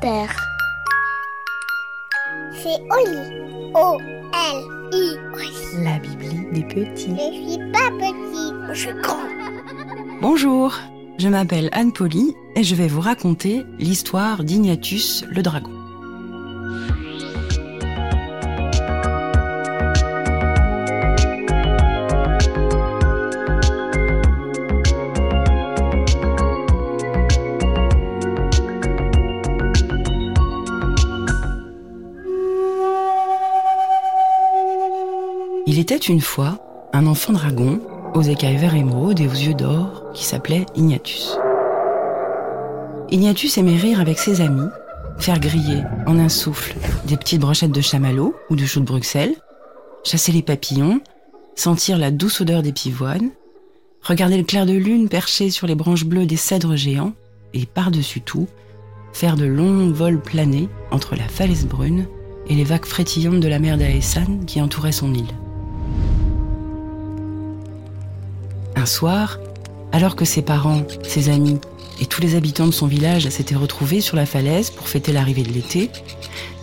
père. C'est Oli. O-L-I. La Bibli des petits. Je suis pas petit, je suis grand. Bonjour, je m'appelle Anne Polly et je vais vous raconter l'histoire d'Ignatus le dragon. Était une fois un enfant dragon aux écailles vert émeraude et aux yeux d'or qui s'appelait Ignatus. Ignatus aimait rire avec ses amis, faire griller en un souffle des petites brochettes de chamallow ou de choux de Bruxelles, chasser les papillons, sentir la douce odeur des pivoines, regarder le clair de lune perché sur les branches bleues des cèdres géants et par-dessus tout, faire de longs vols planés entre la falaise brune et les vagues frétillantes de la mer d'Aessan qui entourait son île. Un soir, alors que ses parents, ses amis et tous les habitants de son village s'étaient retrouvés sur la falaise pour fêter l'arrivée de l'été,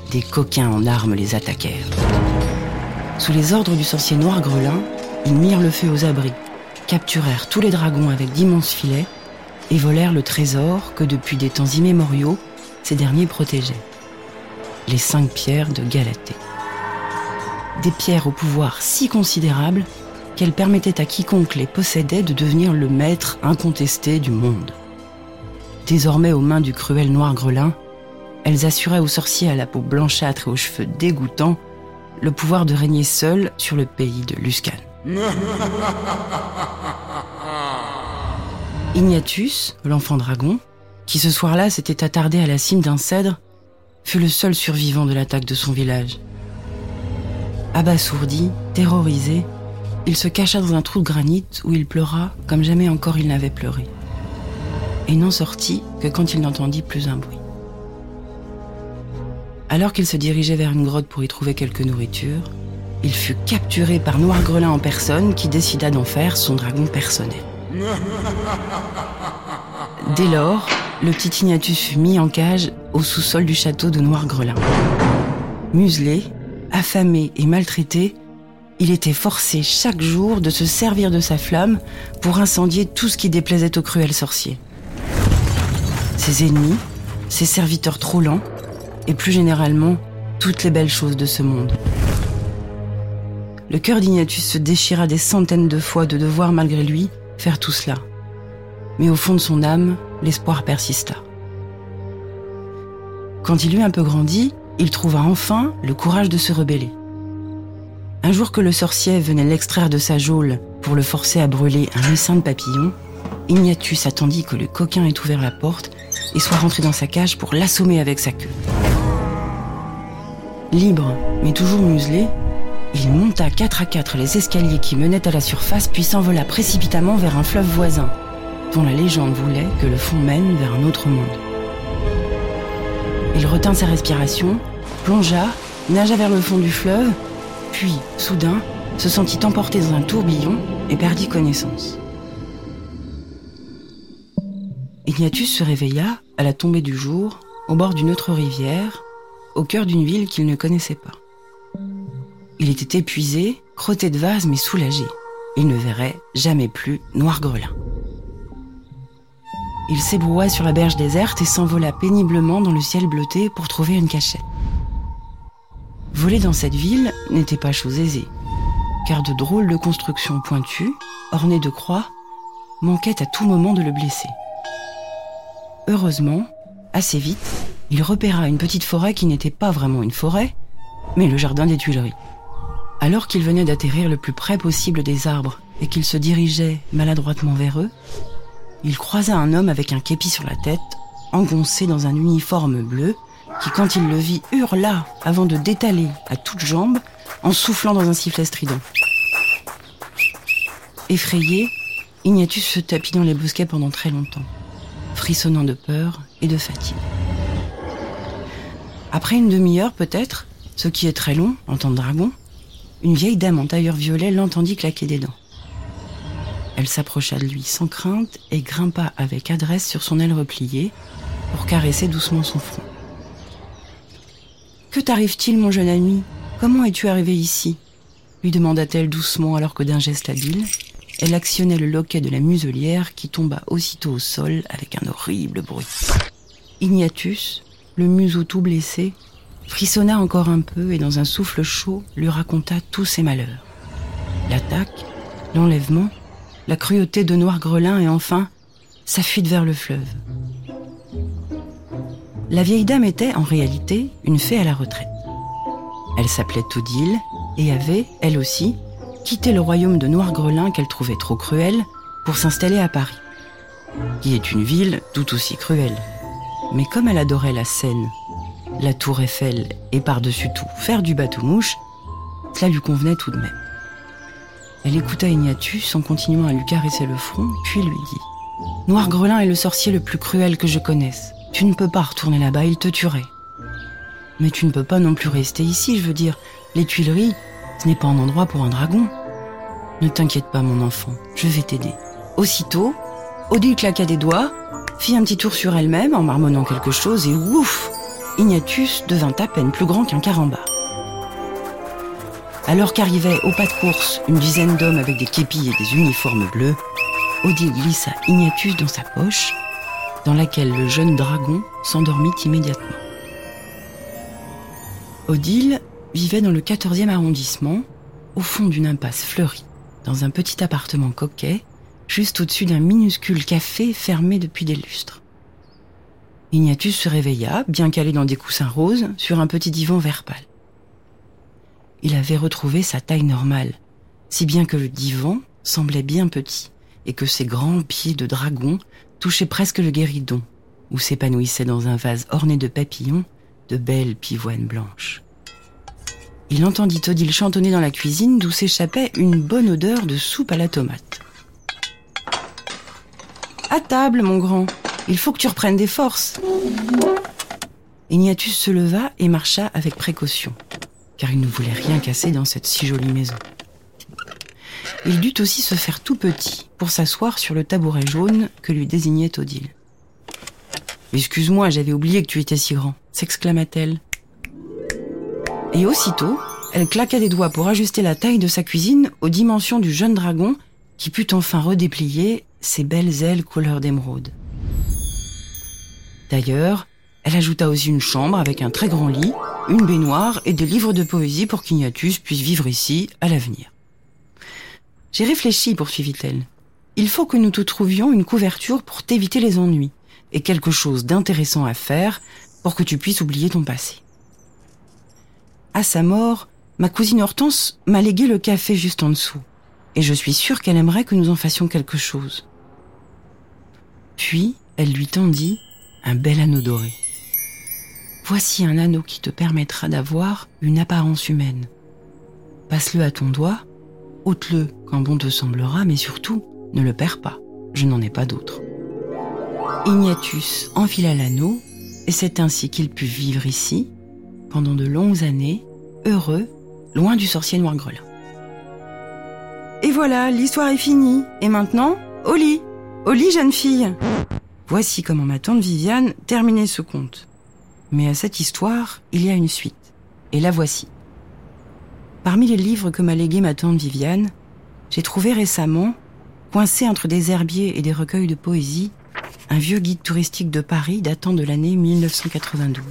des coquins en armes les attaquèrent. Sous les ordres du sorcier noir grelin, ils mirent le feu aux abris, capturèrent tous les dragons avec d'immenses filets et volèrent le trésor que depuis des temps immémoriaux, ces derniers protégeaient. Les cinq pierres de Galatée. Des pierres au pouvoir si considérable qu'elle permettait à quiconque les possédait de devenir le maître incontesté du monde. Désormais aux mains du cruel noir grelin, elles assuraient aux sorciers à la peau blanchâtre et aux cheveux dégoûtants le pouvoir de régner seul sur le pays de Luscan. Ignatus, l'enfant dragon, qui ce soir-là s'était attardé à la cime d'un cèdre, fut le seul survivant de l'attaque de son village. Abasourdi, terrorisé, il se cacha dans un trou de granit où il pleura comme jamais encore il n'avait pleuré. Et n'en sortit que quand il n'entendit plus un bruit. Alors qu'il se dirigeait vers une grotte pour y trouver quelque nourriture, il fut capturé par Noir Grelin en personne qui décida d'en faire son dragon personnel. Dès lors, le petit Ignatus fut mis en cage au sous-sol du château de Noir Grelin. Muselé, affamé et maltraité, il était forcé chaque jour de se servir de sa flamme pour incendier tout ce qui déplaisait au cruel sorcier. Ses ennemis, ses serviteurs trop lents, et plus généralement, toutes les belles choses de ce monde. Le cœur d'Ignatus se déchira des centaines de fois de devoir, malgré lui, faire tout cela. Mais au fond de son âme, l'espoir persista. Quand il eut un peu grandi, il trouva enfin le courage de se rebeller. Un jour que le sorcier venait l'extraire de sa geôle pour le forcer à brûler un essaim de papillons, Ignatus attendit que le coquin ait ouvert la porte et soit rentré dans sa cage pour l'assommer avec sa queue. Libre, mais toujours muselé, il monta quatre à quatre les escaliers qui menaient à la surface puis s'envola précipitamment vers un fleuve voisin, dont la légende voulait que le fond mène vers un autre monde. Il retint sa respiration, plongea, nagea vers le fond du fleuve puis, soudain, se sentit emporté dans un tourbillon et perdit connaissance. Ignatus se réveilla, à la tombée du jour, au bord d'une autre rivière, au cœur d'une ville qu'il ne connaissait pas. Il était épuisé, crotté de vase, mais soulagé. Il ne verrait jamais plus Noir Grelin. Il s'ébroua sur la berge déserte et s'envola péniblement dans le ciel bleuté pour trouver une cachette. Voler dans cette ville n'était pas chose aisée, car de drôles de constructions pointues, ornées de croix, manquaient à tout moment de le blesser. Heureusement, assez vite, il repéra une petite forêt qui n'était pas vraiment une forêt, mais le jardin des Tuileries. Alors qu'il venait d'atterrir le plus près possible des arbres et qu'il se dirigeait maladroitement vers eux, il croisa un homme avec un képi sur la tête, engoncé dans un uniforme bleu qui, quand il le vit, hurla avant de détaler à toutes jambes en soufflant dans un sifflet strident. Effrayé, Ignatus se tapit dans les bosquets pendant très longtemps, frissonnant de peur et de fatigue. Après une demi-heure peut-être, ce qui est très long en temps de dragon, une vieille dame en tailleur violet l'entendit claquer des dents. Elle s'approcha de lui sans crainte et grimpa avec adresse sur son aile repliée pour caresser doucement son front. Que t'arrive-t-il, mon jeune ami? Comment es-tu arrivé ici? lui demanda-t-elle doucement alors que d'un geste habile, elle actionnait le loquet de la muselière qui tomba aussitôt au sol avec un horrible bruit. Ignatius, le museau tout blessé, frissonna encore un peu et dans un souffle chaud lui raconta tous ses malheurs. L'attaque, l'enlèvement, la cruauté de Noir Grelin et enfin sa fuite vers le fleuve. La vieille dame était, en réalité, une fée à la retraite. Elle s'appelait Odile et avait, elle aussi, quitté le royaume de Noir-Grelin qu'elle trouvait trop cruel pour s'installer à Paris, qui est une ville tout aussi cruelle. Mais comme elle adorait la Seine, la tour Eiffel et par-dessus tout faire du bateau-mouche, cela lui convenait tout de même. Elle écouta Ignatius en continuant à lui caresser le front, puis lui dit Noir Grelin est le sorcier le plus cruel que je connaisse. Tu ne peux pas retourner là-bas, il te tuerait. Mais tu ne peux pas non plus rester ici, je veux dire. Les Tuileries, ce n'est pas un endroit pour un dragon. Ne t'inquiète pas, mon enfant, je vais t'aider. Aussitôt, Odile claqua des doigts, fit un petit tour sur elle-même en marmonnant quelque chose et ouf Ignatius devint à peine plus grand qu'un carambar. Alors qu'arrivaient au pas de course une dizaine d'hommes avec des képis et des uniformes bleus, Odile glissa Ignatius dans sa poche, dans laquelle le jeune dragon s'endormit immédiatement. Odile vivait dans le 14e arrondissement, au fond d'une impasse fleurie, dans un petit appartement coquet, juste au-dessus d'un minuscule café fermé depuis des lustres. Ignatius se réveilla, bien calé dans des coussins roses, sur un petit divan vert pâle. Il avait retrouvé sa taille normale, si bien que le divan semblait bien petit et que ses grands pieds de dragon touchaient presque le guéridon, où s'épanouissaient dans un vase orné de papillons de belles pivoines blanches. Il entendit Odile chantonner dans la cuisine d'où s'échappait une bonne odeur de soupe à la tomate. À table, mon grand, il faut que tu reprennes des forces. Ignatius se leva et marcha avec précaution, car il ne voulait rien casser dans cette si jolie maison. Il dut aussi se faire tout petit pour s'asseoir sur le tabouret jaune que lui désignait Odile. Excuse-moi, j'avais oublié que tu étais si grand, s'exclama-t-elle. Et aussitôt, elle claqua des doigts pour ajuster la taille de sa cuisine aux dimensions du jeune dragon qui put enfin redéplier ses belles ailes couleur d'émeraude. D'ailleurs, elle ajouta aussi une chambre avec un très grand lit, une baignoire et des livres de poésie pour qu'Ignatius puisse vivre ici à l'avenir. J'ai réfléchi, poursuivit-elle. Il faut que nous te trouvions une couverture pour t'éviter les ennuis et quelque chose d'intéressant à faire pour que tu puisses oublier ton passé. À sa mort, ma cousine Hortense m'a légué le café juste en dessous, et je suis sûre qu'elle aimerait que nous en fassions quelque chose. Puis, elle lui tendit un bel anneau doré. Voici un anneau qui te permettra d'avoir une apparence humaine. Passe-le à ton doigt, ôte-le quand bon te semblera, mais surtout, ne le perds pas. Je n'en ai pas d'autre. Ignatius enfila l'anneau, et c'est ainsi qu'il put vivre ici, pendant de longues années, heureux, loin du sorcier noir grelin. Et voilà, l'histoire est finie. Et maintenant, au lit. Au lit, jeune fille. Voici comment ma tante Viviane terminait ce conte. Mais à cette histoire, il y a une suite. Et la voici. Parmi les livres que m'a légué ma tante Viviane, j'ai trouvé récemment, coincé entre des herbiers et des recueils de poésie, un vieux guide touristique de Paris datant de l'année 1992.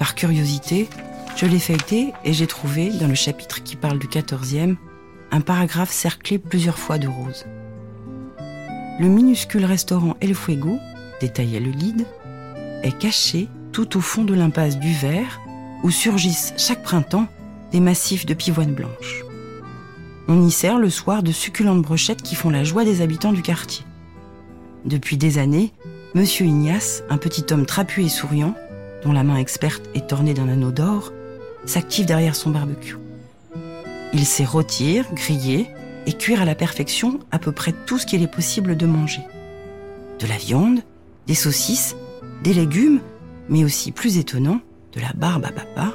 Par curiosité, je l'ai feuilleté et j'ai trouvé, dans le chapitre qui parle du 14e, un paragraphe cerclé plusieurs fois de rose. Le minuscule restaurant El Fuego, détaillait le guide, est caché tout au fond de l'impasse du Vert, où surgissent chaque printemps des massifs de pivoine blanche. On y sert le soir de succulentes brochettes qui font la joie des habitants du quartier. Depuis des années, Monsieur Ignace, un petit homme trapu et souriant, dont la main experte est ornée d'un anneau d'or, s'active derrière son barbecue. Il sait rôtir, griller et cuire à la perfection à peu près tout ce qu'il est possible de manger. De la viande, des saucisses, des légumes, mais aussi plus étonnant, de la barbe à papa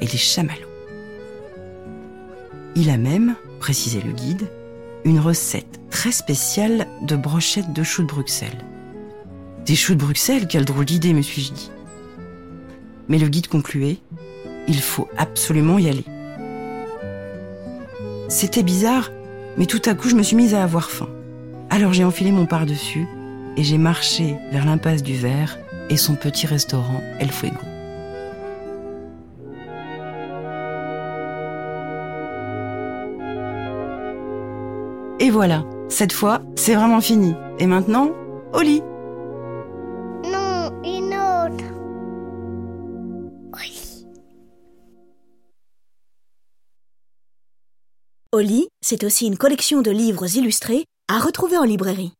et des chamallows. Il a même, précisait le guide, une recette très spéciale de brochettes de choux de Bruxelles. Des choux de Bruxelles, quelle drôle d'idée, me suis-je dit. Mais le guide concluait Il faut absolument y aller. C'était bizarre, mais tout à coup je me suis mise à avoir faim. Alors j'ai enfilé mon par-dessus et j'ai marché vers l'impasse du verre et son petit restaurant El Fuego. Et voilà, cette fois, c'est vraiment fini. Et maintenant, au lit. Non, une autre. Oui. Oli, c'est aussi une collection de livres illustrés à retrouver en librairie.